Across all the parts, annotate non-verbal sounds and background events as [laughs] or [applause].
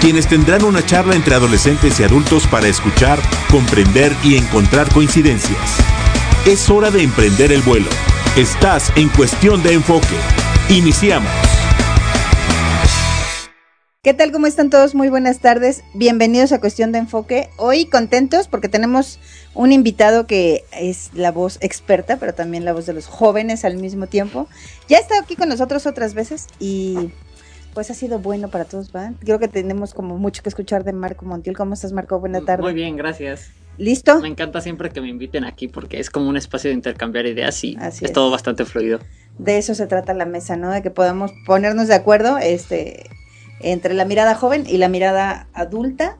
quienes tendrán una charla entre adolescentes y adultos para escuchar, comprender y encontrar coincidencias. Es hora de emprender el vuelo. Estás en cuestión de enfoque. Iniciamos. ¿Qué tal? ¿Cómo están todos? Muy buenas tardes. Bienvenidos a Cuestión de Enfoque. Hoy contentos porque tenemos un invitado que es la voz experta, pero también la voz de los jóvenes al mismo tiempo. Ya ha estado aquí con nosotros otras veces y pues ha sido bueno para todos, ¿va? Creo que tenemos como mucho que escuchar de Marco Montiel. ¿Cómo estás, Marco? Buena tarde. Muy bien, gracias. ¿Listo? Me encanta siempre que me inviten aquí porque es como un espacio de intercambiar ideas y es, todo bastante fluido. De eso se trata la mesa, ¿no? De que podamos ponernos de acuerdo este, entre la mirada joven y la mirada adulta.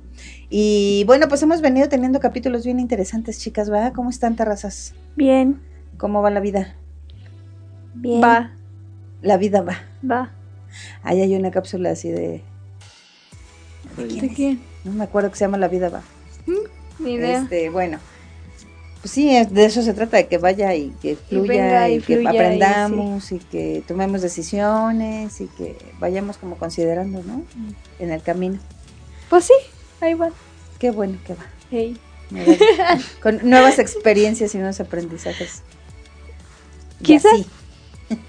Y bueno, pues hemos venido teniendo capítulos bien interesantes, chicas, ¿va? ¿Cómo están, terrazas? Bien. ¿Cómo va la vida? Bien. Va. La vida va. Va. Ahí hay una cápsula así de... ¿De quién? No me acuerdo que se llama La vida va. Ni idea. Este, bueno. Pues sí, de eso se trata, de que vaya y que fluya y, que aprendamos y, que tomemos decisiones y que vayamos como considerando, ¿no? Mm. En el camino. Pues sí, ahí va. Qué bueno que va. Hey. [laughs] Con nuevas experiencias y nuevos aprendizajes. Quizás.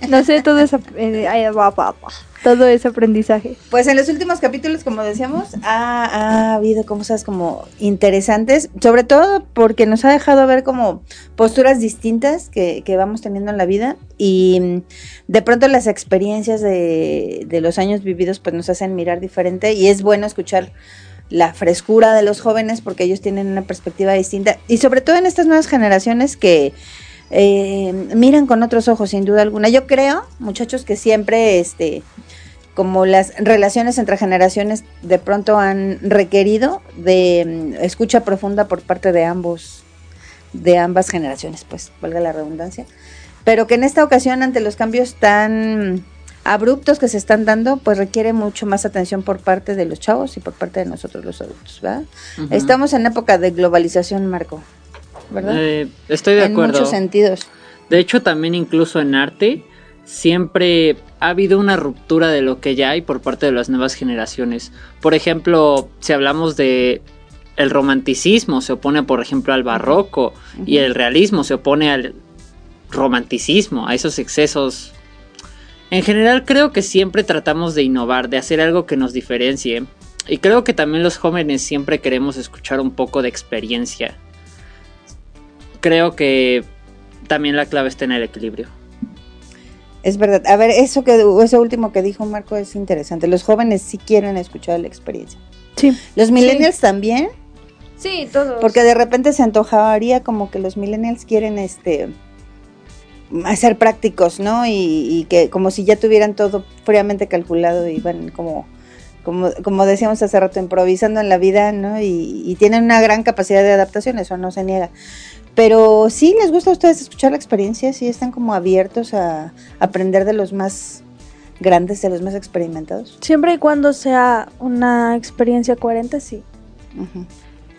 No sé, todo es, eh, todo es aprendizaje. Pues en los últimos capítulos, como decíamos, ha, habido cosas como interesantes, sobre todo porque nos ha dejado ver como posturas distintas que, vamos teniendo en la vida y mm, de pronto las experiencias de, de los años vividos pues nos hacen mirar diferente y es bueno escuchar la frescura de los jóvenes porque ellos tienen una perspectiva distinta y sobre todo en estas nuevas generaciones que eh, miran con otros ojos, sin duda alguna. Yo creo, muchachos, que siempre, este, como las relaciones entre generaciones de pronto han requerido de mm, escucha profunda por parte de ambos, de ambas generaciones, pues, valga la redundancia. Pero que en esta ocasión, ante los cambios tan abruptos que se están dando, pues requiere mucho más atención por parte de los chavos y por parte de nosotros los adultos, ¿verdad? Estamos en época de globalización, Marco. ¿Verdad? Eh, estoy de acuerdo. En muchos sentidos. De hecho, también incluso en arte, siempre ha habido una ruptura de lo que ya hay por parte de las nuevas generaciones. Por ejemplo, si hablamos de el romanticismo se opone, por ejemplo, al barroco y el realismo se opone al romanticismo, a esos excesos. En general creo que siempre tratamos de innovar, de hacer algo que nos diferencie. Y creo que también los jóvenes siempre queremos escuchar un poco de experiencia creo que también la clave está en el equilibrio. Es verdad. A ver, eso que eso último que dijo Marco es interesante. Los jóvenes sí quieren escuchar la experiencia. Sí. Los millennials también. Sí, todos. Porque de repente se antojaría como que los millennials quieren este hacer prácticos, ¿no? Y, que como si ya tuvieran todo fríamente calculado y van como como, como decíamos hace rato, improvisando en la vida, ¿no? Y, y, tienen una gran capacidad de adaptación, eso no se niega. Pero sí les gusta a ustedes escuchar la experiencia, sí están como abiertos a aprender de los más grandes, de los más experimentados. Siempre y cuando sea una experiencia coherente, sí.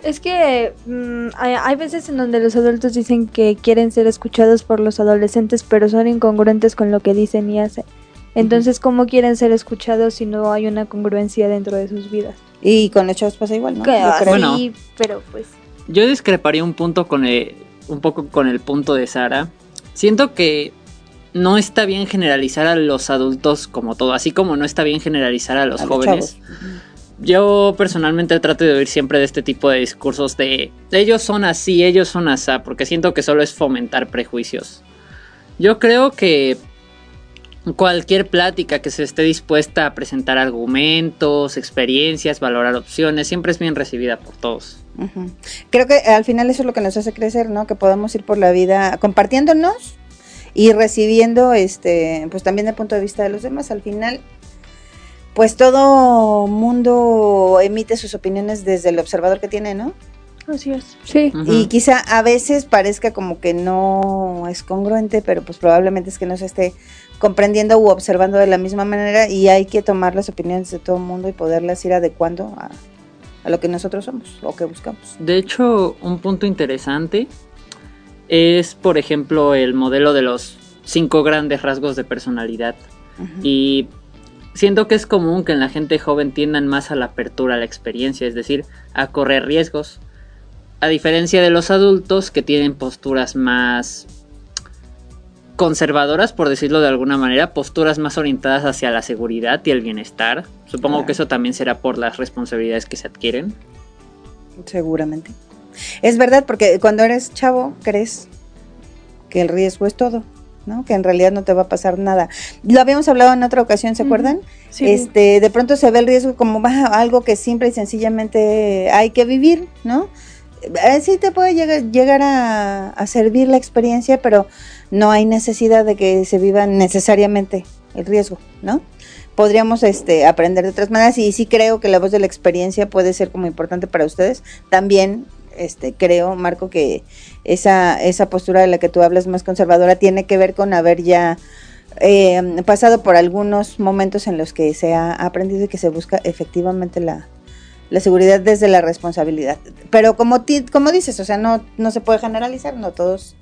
Es que mm, hay, veces en donde los adultos dicen que quieren ser escuchados por los adolescentes, pero son incongruentes con lo que dicen y hacen. Entonces, ¿cómo quieren ser escuchados si no hay una congruencia dentro de sus vidas? Y con los chavos pasa igual, ¿no? sí, pero pues... Yo discreparía un punto con el, un poco con el punto de Sara. Siento que no está bien generalizar a los adultos como todo, así como no está bien generalizar a los jóvenes. Yo personalmente trato de oír siempre de este tipo de discursos de ellos son así, ellos son así, porque siento que solo es fomentar prejuicios. Yo creo que cualquier plática que se esté dispuesta a presentar argumentos, experiencias, valorar opciones, siempre es bien recibida por todos. Creo que al final eso es lo que nos hace crecer, ¿no? Que podamos ir por la vida compartiéndonos y recibiendo, este, pues también el punto de vista de los demás. Al final, pues todo mundo emite sus opiniones desde el observador que tiene, ¿no? Así es. Sí. Y quizá a veces parezca como que no es congruente, pero pues probablemente es que no se esté comprendiendo u observando de la misma manera y hay que tomar las opiniones de todo el mundo y poderlas ir adecuando a, a lo que nosotros somos o que buscamos. De hecho, un punto interesante es, por ejemplo, el modelo de los cinco grandes rasgos de personalidad. Y siento que es común que en la gente joven tiendan más a la apertura a la experiencia, es decir, a correr riesgos. A diferencia de los adultos que tienen posturas más conservadoras, por decirlo de alguna manera, posturas más orientadas hacia la seguridad y el bienestar. Supongo Claro. que eso también será por las responsabilidades que se adquieren. Seguramente. Es verdad, porque cuando eres chavo crees que el riesgo es todo, ¿no? Que en realidad no te va a pasar nada. Lo habíamos hablado en otra ocasión, ¿se acuerdan? Sí. Este, de pronto se ve el riesgo como "Ah, [laughs] algo que simple y sencillamente hay que vivir, ¿no? Eh, Sí te puede llegar, llegar a, servir la experiencia, pero no hay necesidad de que se viva necesariamente el riesgo, ¿no? Podríamos este, aprender de otras maneras y sí creo que la voz de la experiencia puede ser como importante para ustedes. También este, creo, Marco, que esa, esa postura de la que tú hablas más conservadora tiene que ver con haber ya eh, pasado por algunos momentos en los que se ha aprendido y que se busca efectivamente la, la seguridad desde la responsabilidad. Pero como, ti- como dices, o sea, no, no se puede generalizar, no todos,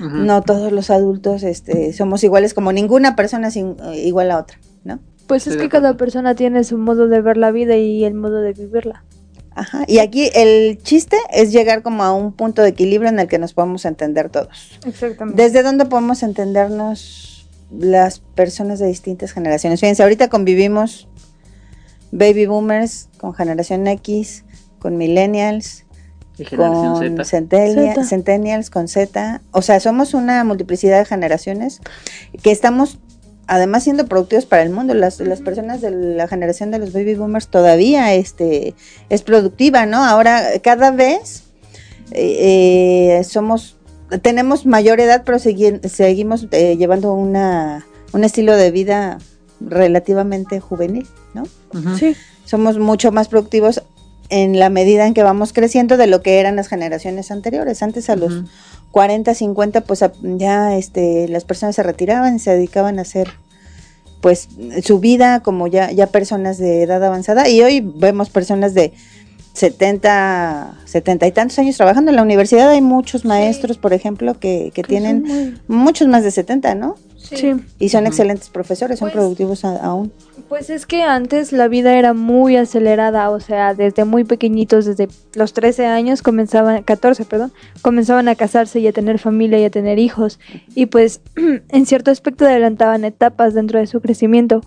no todos los adultos este, somos iguales, como ninguna persona es in- igual a otra, ¿no? Pues es que cada acuerdo. persona tiene su modo de ver la vida y el modo de vivirla. Ajá. Y aquí el chiste es llegar como a un punto de equilibrio en el que nos podamos entender todos. Exactamente. ¿Desde dónde podemos entendernos las personas de distintas generaciones? Fíjense, ahorita convivimos baby boomers con generación X, con millennials, Y con Zeta. centennials, con Z. O sea, somos una multiplicidad de generaciones que estamos además siendo productivos para el mundo. Las, las personas de la generación de los baby boomers todavía este, es productiva, ¿no? Ahora cada vez eh, eh, somos, tenemos mayor edad, pero segui- seguimos eh, llevando una, un estilo de vida relativamente juvenil, ¿no? Sí. somos mucho más productivos en la medida en que vamos creciendo de lo que eran las generaciones anteriores. Antes a los Ujú. 40, 50, pues ya este, las personas se retiraban y se dedicaban a hacer pues su vida como ya, ya personas de edad avanzada y hoy vemos personas de 70, 70 y tantos años trabajando en la universidad. Hay muchos maestros, por ejemplo, que, que Que tienen muy- muchos más de 70, ¿no? Sí. Y son excelentes profesores, son Pues- productivos a- aún. Pues es que antes la vida era muy acelerada, o sea, desde muy pequeñitos, desde los 13 años comenzaban, 14, perdón, comenzaban a casarse y a tener familia y a tener hijos. Y pues [clears throat] en cierto aspecto adelantaban etapas dentro de su crecimiento.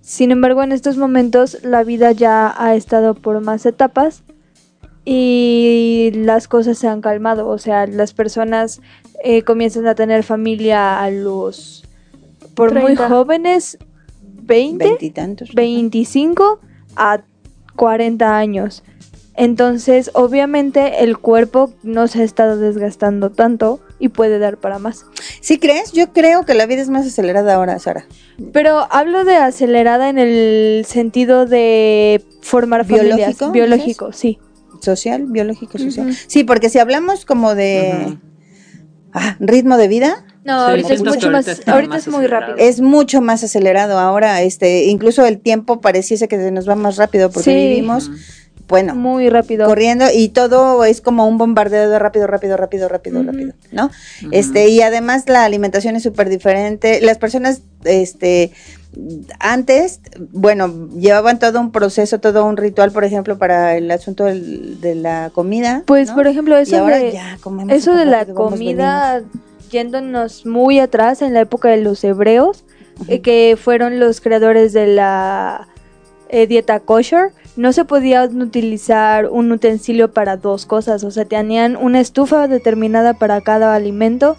Sin embargo, en estos momentos la vida ya ha estado por más etapas y las cosas se han calmado, o sea, las personas eh, comienzan a tener familia a los, por muy 30. jóvenes, 20, Veintitantos. 25 a 40 años. Entonces, obviamente, el cuerpo no se ha estado desgastando tanto y puede dar para más. ¿Sí crees? Yo creo que la vida es más acelerada ahora, Sara. Pero hablo de acelerada en el sentido de formar familias. ¿Biológico, Biológico, sí. Social, biológico, social. Sí, porque si hablamos como de ah, ritmo de vida, No, Sí, ahorita es mucho más, ahorita más es muy acelerado. rápido. es mucho más acelerado ahora. Este, incluso el tiempo pareciese que se nos va más rápido porque Sí. vivimos, bueno, Muy rápido. corriendo y todo es como un bombardeo de rápido, rápido, rápido, rápido, rápido, ¿no? Este, y además la alimentación es súper diferente. Las personas, este, antes, bueno, llevaban todo un proceso, todo un ritual, por ejemplo, para el asunto del- de la comida. Pues, ¿no? por ejemplo, y eso ahora de, ya comemos eso de la comida, yéndonos muy atrás en la época de los hebreos, eh, que fueron los creadores de la eh, dieta kosher, no se podía utilizar un utensilio para dos cosas, o sea, tenían una estufa determinada para cada alimento,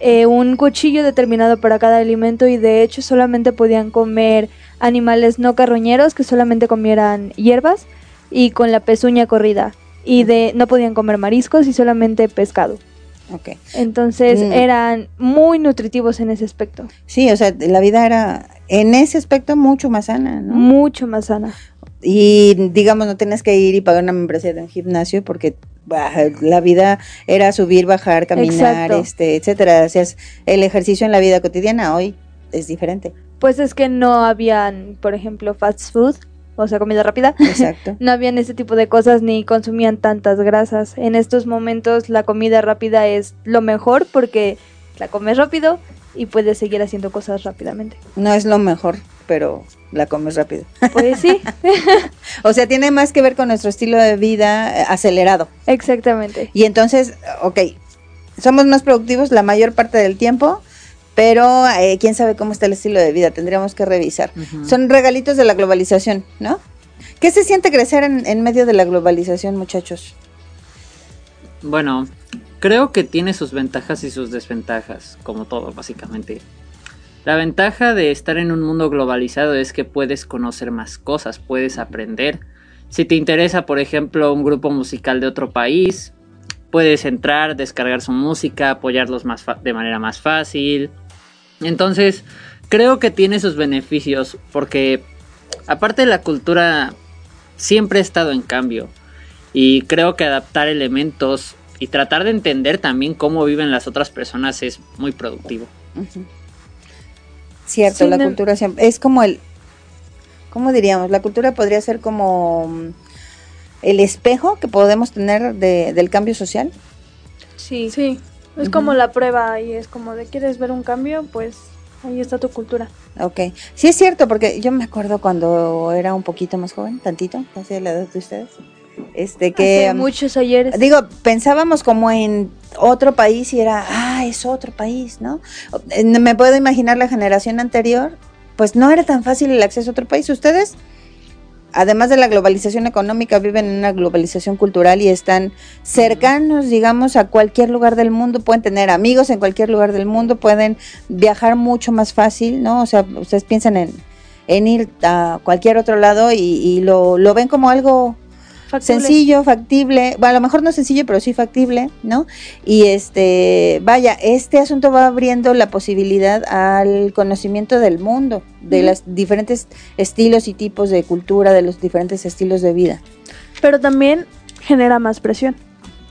eh, un cuchillo determinado para cada alimento y de hecho solamente podían comer animales no carroñeros que solamente comieran hierbas y con la pezuña corrida. Y de no podían comer mariscos y solamente pescado. Ok. Entonces Mm. eran muy nutritivos en ese aspecto, Sí, o sea, la vida era en ese aspecto mucho más sana, ¿no? mucho más sana. Y digamos, no tienes que ir y pagar una membresía de un gimnasio porque la vida era subir, bajar, caminar, Exacto. este, etcétera. Hacías el ejercicio en la vida cotidiana. Hoy es diferente. Pues es que no habían, por ejemplo, fast food, o sea, comida rápida. Exacto. [laughs] No habían ese tipo de cosas ni consumían tantas grasas. En estos momentos la comida rápida es lo mejor porque la comes rápido y puedes seguir haciendo cosas rápidamente. No es lo mejor, pero la comes rápido. Pues sí, [laughs] O sea, tiene más que ver con nuestro estilo de vida eh, acelerado. exactamente. Y entonces, ok, somos más productivos la mayor parte del tiempo, pero eh, quién sabe cómo está el estilo de vida, tendríamos que revisar. Son regalitos de la globalización, ¿no? ¿Qué se siente crecer en, en medio de la globalización, muchachos? Bueno, creo que tiene sus ventajas y sus desventajas, como todo, básicamente. La ventaja de estar en un mundo globalizado es que puedes conocer más cosas, puedes aprender. Si te interesa, por ejemplo, un grupo musical de otro país, puedes entrar, descargar su música, apoyarlos más de manera más fácil. Entonces, creo que tiene sus beneficios, porque aparte de la cultura, siempre ha estado en cambio. Y creo que adaptar elementos y tratar de entender también cómo viven las otras personas es muy productivo. Cierto, Sí, la no- cultura siempre, es como el, ¿cómo diríamos? La cultura podría ser como mm, el espejo que podemos tener de- del cambio social. Sí. Sí, es como la prueba y es como de quieres ver un cambio, pues ahí está tu cultura. Ok, sí es cierto, porque yo me acuerdo cuando era un poquito más joven, tantito, casi de la edad de ustedes, este que... Hace um, muchos ayeres. Digo, pensábamos como en otro país y era, ah, es otro país, ¿no? Eh, Me puedo imaginar la generación anterior, pues no era tan fácil el acceso a otro país. Ustedes, además de la globalización económica, viven en una globalización cultural y están cercanos, digamos, a cualquier lugar del mundo, pueden tener amigos en cualquier lugar del mundo, pueden viajar mucho más fácil, ¿no? O sea, ustedes piensan en, en ir a cualquier otro lado y, y lo, lo ven como algo Factible. sencillo, factible, bueno, a lo mejor no sencillo, pero sí factible, ¿no? Y este, vaya, este asunto va abriendo la posibilidad al conocimiento del mundo, de Ujú. los diferentes estilos y tipos de cultura, de los diferentes estilos de vida. Pero también genera más presión,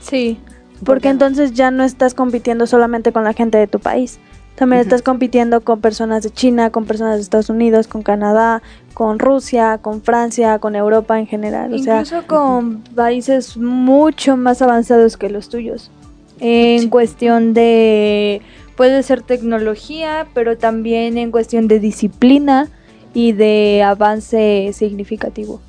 Sí. porque entonces ya no estás compitiendo solamente con la gente de tu país. También estás compitiendo con personas de China, con personas de Estados Unidos, con Canadá, con Rusia, con Francia, con Europa en general. O sea, Incluso con países mucho más avanzados que los tuyos. En Sí. cuestión de. Puede ser tecnología, pero también en cuestión de disciplina y de avance significativo.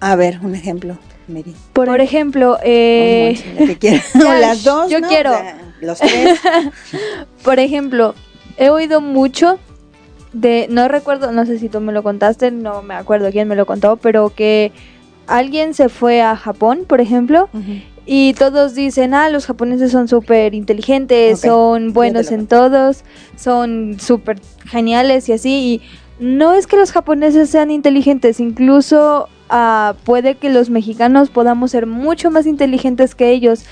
A ver, un ejemplo, Miri. por, Por ejemplo, O eh, la que O las dos, yo ¿no? quiero. O sea, los tres. [laughs] por ejemplo, he oído mucho de, no recuerdo, no sé si tú me lo contaste, no me acuerdo quién me lo contó, pero que alguien se fue a Japón, por ejemplo, y todos dicen, ah, los japoneses son súper inteligentes, son buenos en todos, son súper geniales y así. Y no es que los japoneses sean inteligentes, incluso ah, puede que los mexicanos podamos ser mucho más inteligentes que ellos.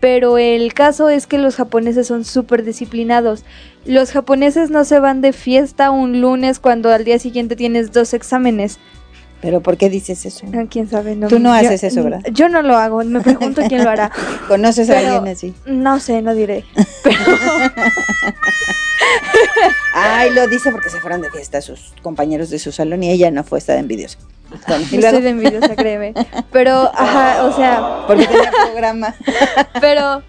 Pero el caso es que los japoneses son súper disciplinados. Los japoneses no se van de fiesta un lunes cuando al día siguiente tienes dos exámenes. Pero ¿por qué dices eso? Ah, ¿Quién sabe? No, Tú no yo- haces eso, ¿verdad? Yo no lo hago, me pregunto quién lo hará. [laughs] ¿Conoces a alguien así? No sé, no diré. [laughs] Pero Ay, lo dice porque se fueron de fiesta sus compañeros de su salón y ella no fue, está de envidiosa. Bueno, y luego, estoy de envidiosa, créeme. Pero, ajá, o sea, porque tenía programa. [laughs] pero,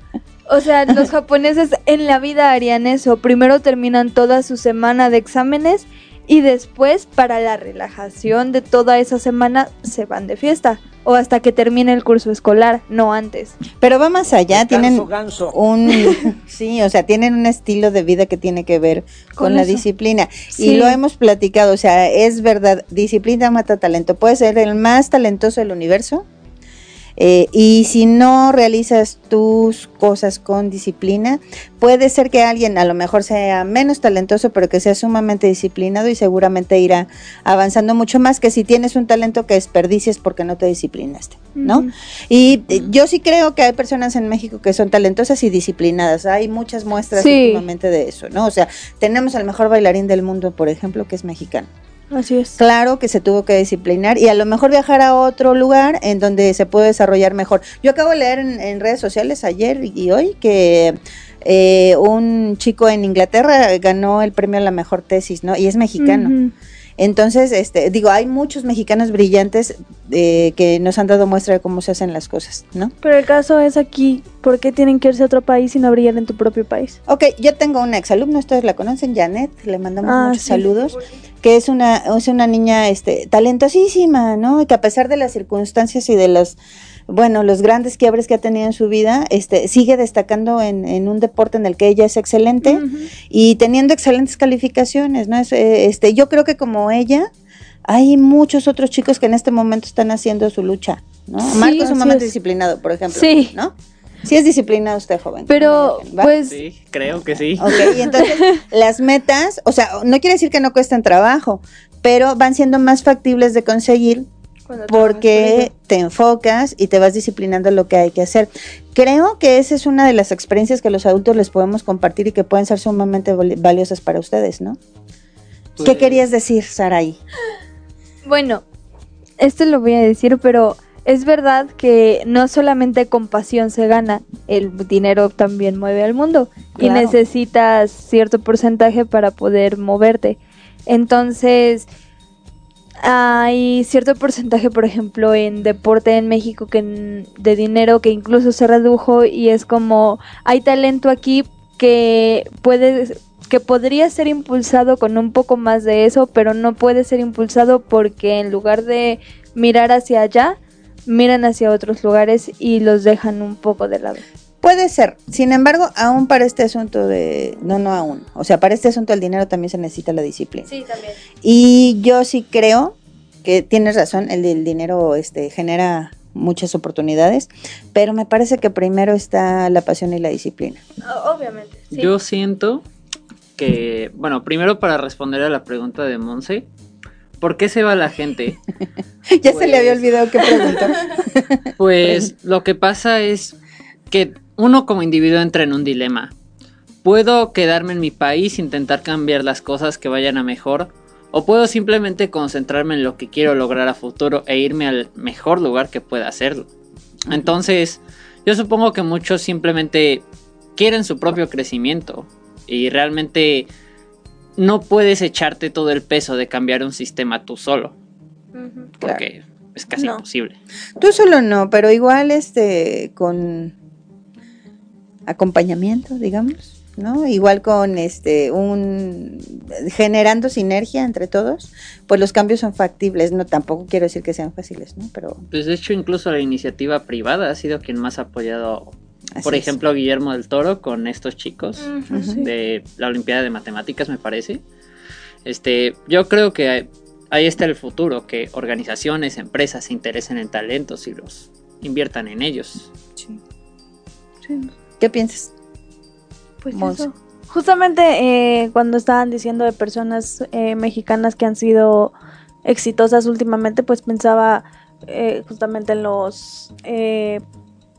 o sea, los japoneses en la vida harían eso. Primero terminan toda su semana de exámenes y después, para la relajación de toda esa semana, se van de fiesta. O hasta que termine el curso escolar, no antes. Pero va más allá, tienen Ganso, ganso. un [laughs] sí, o sea, tienen un estilo de vida que tiene que ver con, Con la eso. disciplina Sí. y lo hemos platicado, o sea, es verdad, disciplina mata talento. Puedes ser el más talentoso del universo. Eh, y si no realizas tus cosas con disciplina, puede ser que alguien a lo mejor sea menos talentoso, pero que sea sumamente disciplinado y seguramente irá avanzando mucho más que si tienes un talento que desperdicies porque no te disciplinaste, ¿no? Y eh, yo sí creo que hay personas en México que son talentosas y disciplinadas. Hay muchas muestras Sí. últimamente de eso, ¿no? O sea, tenemos al mejor bailarín del mundo, por ejemplo, que es mexicano. Así es. Claro que se tuvo que disciplinar y a lo mejor viajar a otro lugar en donde se puede desarrollar mejor. Yo acabo de leer en, en redes sociales ayer y hoy que eh, un chico en Inglaterra ganó el premio a la mejor tesis, ¿no? Y es mexicano. Entonces, este, digo, hay muchos mexicanos brillantes eh, que nos han dado muestra de cómo se hacen las cosas, ¿no? Pero el caso es aquí, ¿por qué tienen que irse a otro país y no brillar en tu propio país? Ok, yo tengo una exalumna, ustedes la conocen, Janet, le mandamos Ah, muchos sí. saludos, que es una, es una niña este, talentosísima, ¿no? Y que a pesar de las circunstancias y de los, bueno, los grandes quiebres que ha tenido en su vida, este, sigue destacando en, en un deporte en el que ella es excelente y teniendo excelentes calificaciones, ¿no? Es, eh, este, yo creo que como ella, hay muchos otros chicos que en este momento están haciendo su lucha, ¿no? Sí, Marco es es. disciplinado, por ejemplo, Sí. ¿no? Sí es disciplinado usted, joven. Pero, pues, Sí, creo que sí. Ok, y entonces [laughs] las metas, o sea, no quiere decir que no cuesten trabajo, pero van siendo más factibles de conseguir porque te enfocas y te vas disciplinando lo que hay que hacer. Creo que esa es una de las experiencias que los adultos les podemos compartir y que pueden ser sumamente vali- valiosas para ustedes, ¿no? ¿Qué Pues, querías decir, Saraí? Bueno, esto lo voy a decir, pero es verdad que no solamente con pasión se gana, el dinero también mueve al mundo y necesitas cierto porcentaje para poder moverte. Entonces, hay cierto porcentaje, por ejemplo, en deporte en México que de dinero que incluso se redujo y es como hay talento aquí que puede que podría ser impulsado con un poco más de eso, pero no puede ser impulsado porque en lugar de mirar hacia allá, miran hacia otros lugares y los dejan un poco de lado. Puede ser, sin embargo, aún para este asunto de, no, no aún, o sea, para este asunto del dinero también se necesita la disciplina. Sí, también. Y yo sí creo que tienes razón, el del dinero este, genera muchas oportunidades, pero me parece que primero está la pasión y la disciplina. Obviamente. sí. Yo siento que, bueno, primero para responder a la pregunta de Monse, ¿por qué se va la gente? [laughs] ya se le había Pues- olvidado qué preguntó. [laughs] Pues [laughs] lo que pasa es que uno como individuo entra en un dilema. ¿Puedo quedarme en mi país, intentar cambiar las cosas que vayan a mejor? ¿O puedo simplemente concentrarme en lo que quiero lograr a futuro e irme al mejor lugar que pueda hacerlo? Entonces, yo supongo que muchos simplemente quieren su propio crecimiento y realmente no puedes echarte todo el peso de cambiar un sistema tú solo, porque es casi No. imposible. Tú solo no, pero igual este con acompañamiento, digamos, ¿no? Igual con este un generando sinergia entre todos, pues los cambios son factibles, no tampoco quiero decir que sean fáciles, ¿no? Pero Pues de hecho incluso la iniciativa privada ha sido quien más ha apoyado, así por es. ejemplo, Guillermo del Toro con estos chicos de la Olimpiada de Matemáticas, me parece. Este, yo creo que ahí- ahí está el futuro, que organizaciones, empresas se interesen en talentos y los inviertan en ellos. Sí. Sí. ¿Qué piensas? Pues eso. Justamente eh, cuando estaban diciendo de personas eh, mexicanas que han sido exitosas últimamente, pues pensaba eh, justamente en los eh,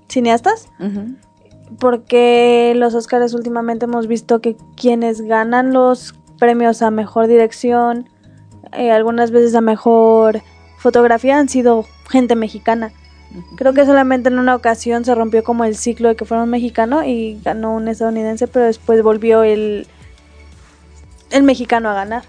cineastas, porque los Oscars últimamente hemos visto que quienes ganan los premios a mejor dirección, eh, algunas veces a mejor fotografía, han sido gente mexicana. Creo que solamente en una ocasión se rompió como el ciclo de que fuera un mexicano y ganó un estadounidense, pero después volvió el, el mexicano a ganar.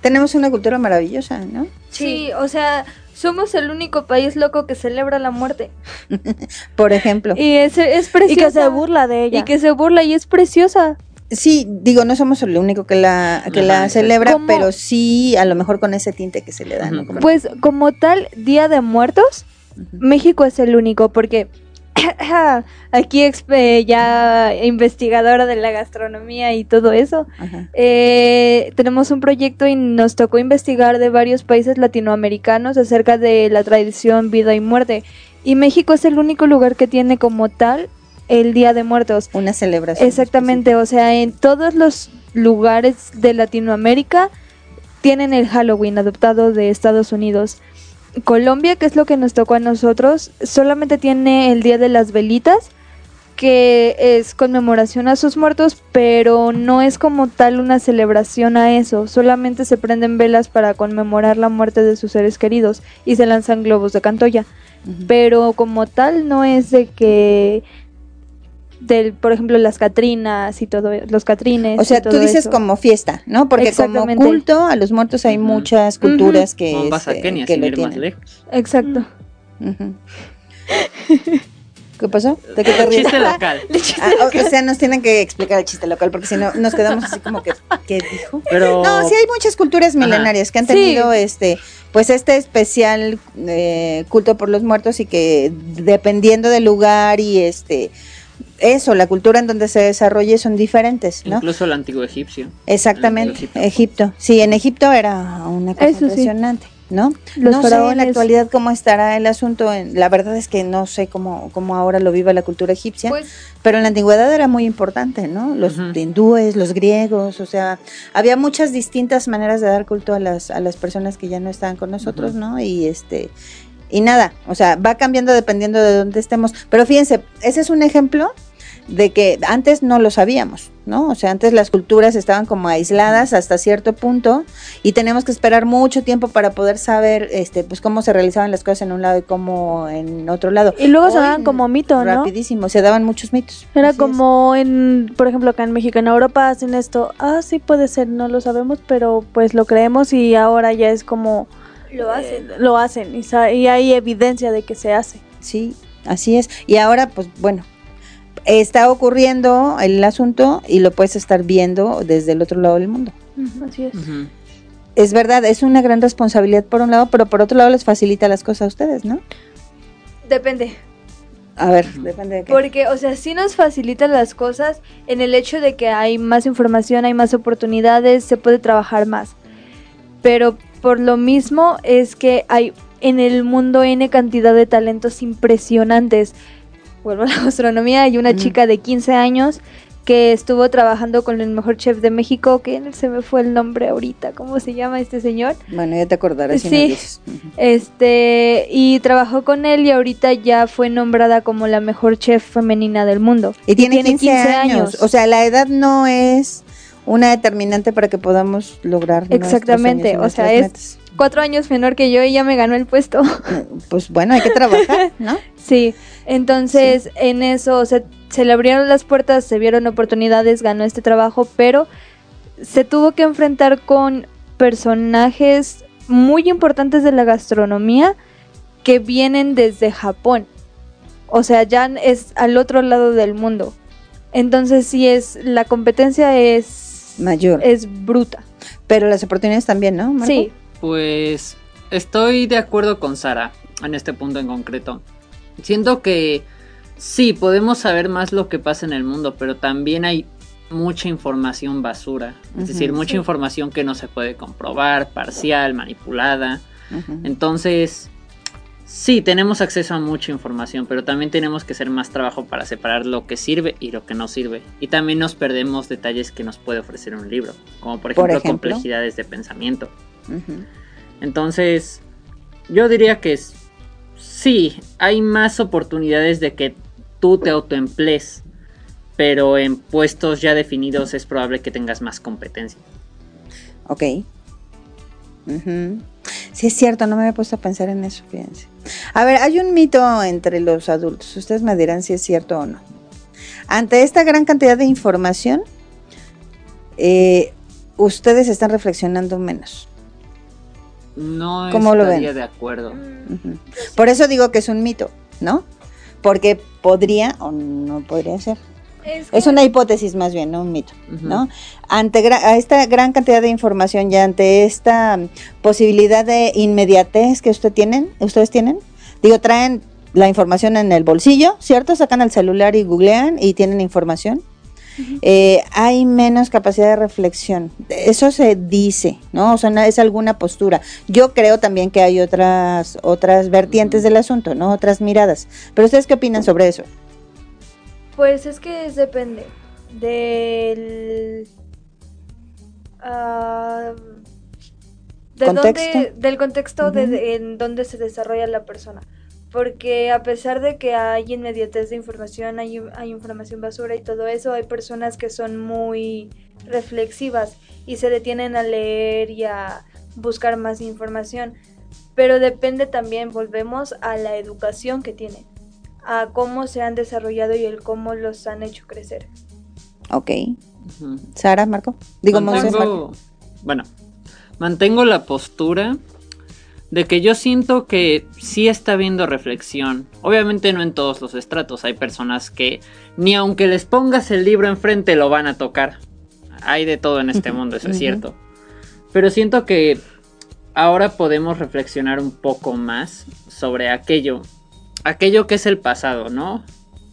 Tenemos una cultura maravillosa, ¿no? Sí, o sea, somos el único país loco que celebra la muerte. [laughs] Por ejemplo. Y es, es Y preciosa. que se burla de ella. Y que se burla y es preciosa. Sí, digo, no somos el único que la, que la celebra, ¿Cómo? pero sí, a lo mejor con ese tinte que se le da, ¿no? Como- Pues como tal, Día de Muertos, México es el único porque [clears throat] aquí exp- ya investigadora de la gastronomía y todo eso, eh, tenemos un proyecto y nos tocó investigar de varios países latinoamericanos acerca de la tradición vida y muerte. Y México es el único lugar que tiene como tal el Día de Muertos. Una celebración. Exactamente, o sea, en todos los lugares de Latinoamérica tienen el Halloween adoptado de Estados Unidos. Colombia, que es lo que nos tocó a nosotros, solamente tiene el Día de las Velitas, que es conmemoración a sus muertos, pero no es como tal una celebración a eso, solamente se prenden velas para conmemorar la muerte de sus seres queridos y se lanzan globos de cantoya, pero como tal no es de que del por ejemplo las Catrinas y todo los Catrines. O sea, tú dices como fiesta, ¿no? Porque como culto a los muertos hay muchas culturas que, Como vas a este, Kenia, que sin lo ir más lejos. Exacto. ¿Qué pasó? ¿De qué te ríes? Chiste [laughs] local. Ah, o, o sea, nos tienen que explicar el chiste local porque si no nos quedamos así como que ¿qué dijo? Pero No, sí hay muchas culturas milenarias que han Sí. tenido este pues este especial eh, culto por los muertos y que dependiendo del lugar y este eso, la cultura en donde se desarrolle son diferentes, ¿no? incluso el antiguo egipcio. Exactamente, Egipto. Egipto. Sí, en Egipto era una cosa Eso sí. impresionante, ¿no? Los no sé en la actualidad cómo estará el asunto. En, la verdad es que no sé cómo, cómo ahora lo vive la cultura egipcia, Pues pero en la antigüedad era muy importante, ¿no? Los hindúes, los griegos, o sea, había muchas distintas maneras de dar culto a las, a las personas que ya no estaban con nosotros. ¿no? Y este... Y nada, o sea, va cambiando dependiendo de dónde estemos. Pero fíjense, ese es un ejemplo de que antes no lo sabíamos, ¿no? O sea, antes las culturas estaban como aisladas hasta cierto punto y tenemos que esperar mucho tiempo para poder saber, este, pues cómo se realizaban las cosas en un lado y cómo en otro lado. Y luego se daban como mito, ¿no? Rapidísimo, se daban muchos mitos. Era Así es. como en, por ejemplo, acá en México, en Europa hacen esto. Ah, sí puede ser, no lo sabemos, pero pues lo creemos y ahora ya es como lo eh, lo hacen y, sa- y hay evidencia de que se hace. Sí, así es. Y ahora, pues bueno, está ocurriendo el asunto y lo puedes estar viendo desde el otro lado del mundo. Así es. Es verdad, es una gran responsabilidad por un lado, pero por otro lado les facilita las cosas a ustedes, ¿no? depende. A ver, depende de qué. Porque, o sea, sí nos facilitan las cosas en el hecho de que hay más información, hay más oportunidades, se puede trabajar más. Pero por lo mismo es que hay en el mundo N cantidad de talentos impresionantes. Vuelvo a [laughs] la gastronomía, hay una chica de 15 años que estuvo trabajando con el mejor chef de México, que se me fue el nombre ahorita, ¿cómo se llama este señor? Bueno, ya te acordarás si Sí. Este, y trabajó con él y ahorita ya fue nombrada como la mejor chef femenina del mundo. Y tiene, 15, años. O sea, la edad no es una determinante para que podamos lograr. Exactamente, o sea, es- metas. Cuatro años menor que yo y ya me ganó el puesto. Pues bueno, hay que trabajar, ¿no? [laughs] sí, entonces en eso se, se le abrieron las puertas, se vieron oportunidades, ganó este trabajo, pero se tuvo que enfrentar con personajes muy importantes de la gastronomía que vienen desde Japón. O sea, ya es al otro lado del mundo. Entonces sí es, la competencia es, Mayor. es bruta. Pero las oportunidades también, ¿no? Marco? Sí, Pues estoy de acuerdo con Sara en este punto en concreto. Siento que sí, podemos saber más lo que pasa en el mundo, pero también hay mucha información basura. Es decir, mucha Sí. información que no se puede comprobar, parcial, manipulada. Entonces, sí, tenemos acceso a mucha información, pero también tenemos que hacer más trabajo para separar lo que sirve y lo que no sirve. Y también nos perdemos detalles que nos puede ofrecer un libro, como por Por ejemplo, complejidades de pensamiento. Entonces, yo diría que es- sí, hay más oportunidades de que tú te autoemplees, pero en puestos ya definidos es probable que tengas más competencia. Ok. Sí, es cierto, no me había puesto a pensar en eso, fíjense. A ver, hay un mito entre los adultos. Ustedes me dirán si es cierto o no. Ante esta gran cantidad de información, eh, ustedes están reflexionando menos. No ¿Cómo lo estaría ven? de acuerdo. Por eso digo que es un mito, ¿no? Porque podría o no podría ser. Es una hipótesis más bien, no un mito. ¿no? Ante gra- esta gran cantidad de información y ante esta posibilidad de inmediatez que usted tienen, ustedes tienen, digo, traen la información en el bolsillo, ¿cierto? Sacan el celular y googlean y tienen información. Eh, hay menos capacidad de reflexión. Eso se dice, ¿no? O sea, no es alguna postura. Yo creo también que hay otras otras vertientes del asunto, ¿no? Otras miradas. Pero ustedes qué opinan sobre eso? Pues es que es- depende del ah, de ¿Contexto? dónde- del contexto de- en donde se desarrolla la persona. Porque a pesar de que hay inmediatez de información, hay, hay información basura y todo eso, hay personas que son muy reflexivas y se detienen a leer y a buscar más información. Pero depende también, volvemos a la educación que tienen, a cómo se han desarrollado y el cómo los han hecho crecer. Ok. Sara, Marco. Digo, mantengo, Bueno, mantengo la postura de que yo siento que sí está habiendo reflexión. Obviamente no en todos los estratos. Hay personas que ni aunque les pongas el libro enfrente lo van a tocar. Hay de todo en este mundo, eso es cierto. Pero siento que ahora podemos reflexionar un poco más sobre aquello. Aquello que es el pasado, ¿no?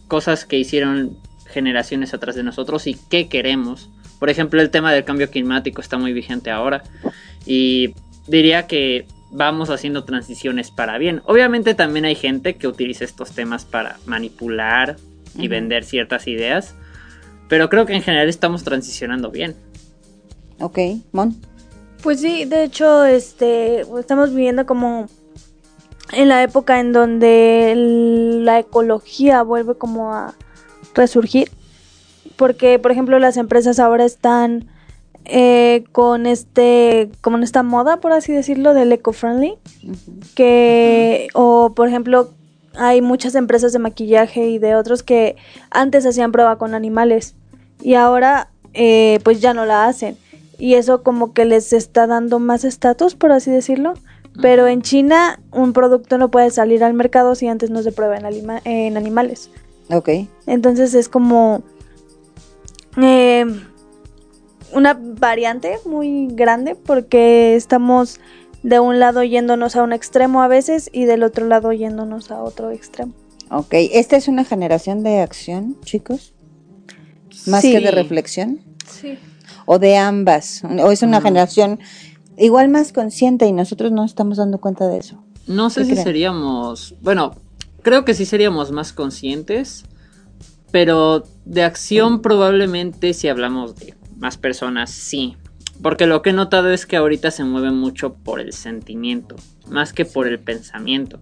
Cosas que hicieron generaciones atrás de nosotros y qué queremos. Por ejemplo, el tema del cambio climático está muy vigente ahora. Y diría que vamos haciendo transiciones para bien. Obviamente también hay gente que utiliza estos temas para manipular y vender ciertas ideas, pero creo que en general estamos transicionando bien. Ok, Mon. Pues sí, de hecho, este, estamos viviendo como en la época en donde la ecología vuelve como a resurgir, porque por ejemplo las empresas ahora están eh, con este, como en esta moda, por así decirlo, del eco-friendly, que, o por ejemplo, hay muchas empresas de maquillaje y de otros que antes hacían prueba con animales y ahora eh, pues ya no la hacen. Y eso como que les está dando más estatus, por así decirlo. Pero en China un producto no puede salir al mercado si antes no se prueba en, en animales. Ok. Entonces es como... Eh, una variante muy grande porque estamos de un lado yéndonos a un extremo a veces y del otro lado yéndonos a otro extremo. Ok, ¿esta es una generación de acción, chicos? Más que de reflexión. Sí. O de ambas. O es una generación igual más consciente y nosotros no estamos dando cuenta de eso. No sé si seríamos, bueno, creo que sí seríamos más conscientes, pero de acción probablemente si hablamos de más personas, sí. Porque lo que he notado es que ahorita se mueve mucho por el sentimiento, más que por el pensamiento.